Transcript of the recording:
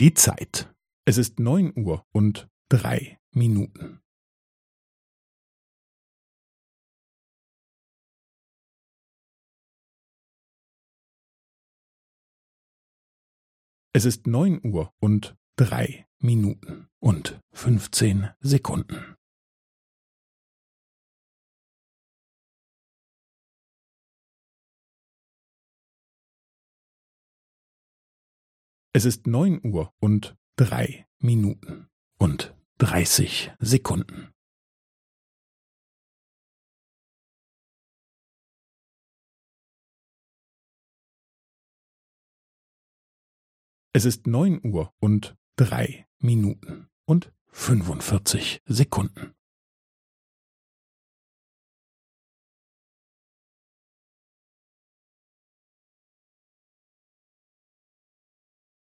Die Zeit. Es ist neun Uhr und drei Minuten. Es ist neun Uhr und drei Minuten und fünfzehn Sekunden. Es ist neun Uhr und drei Minuten und dreißig Sekunden. Es ist neun Uhr und drei Minuten und fünfundvierzig Sekunden.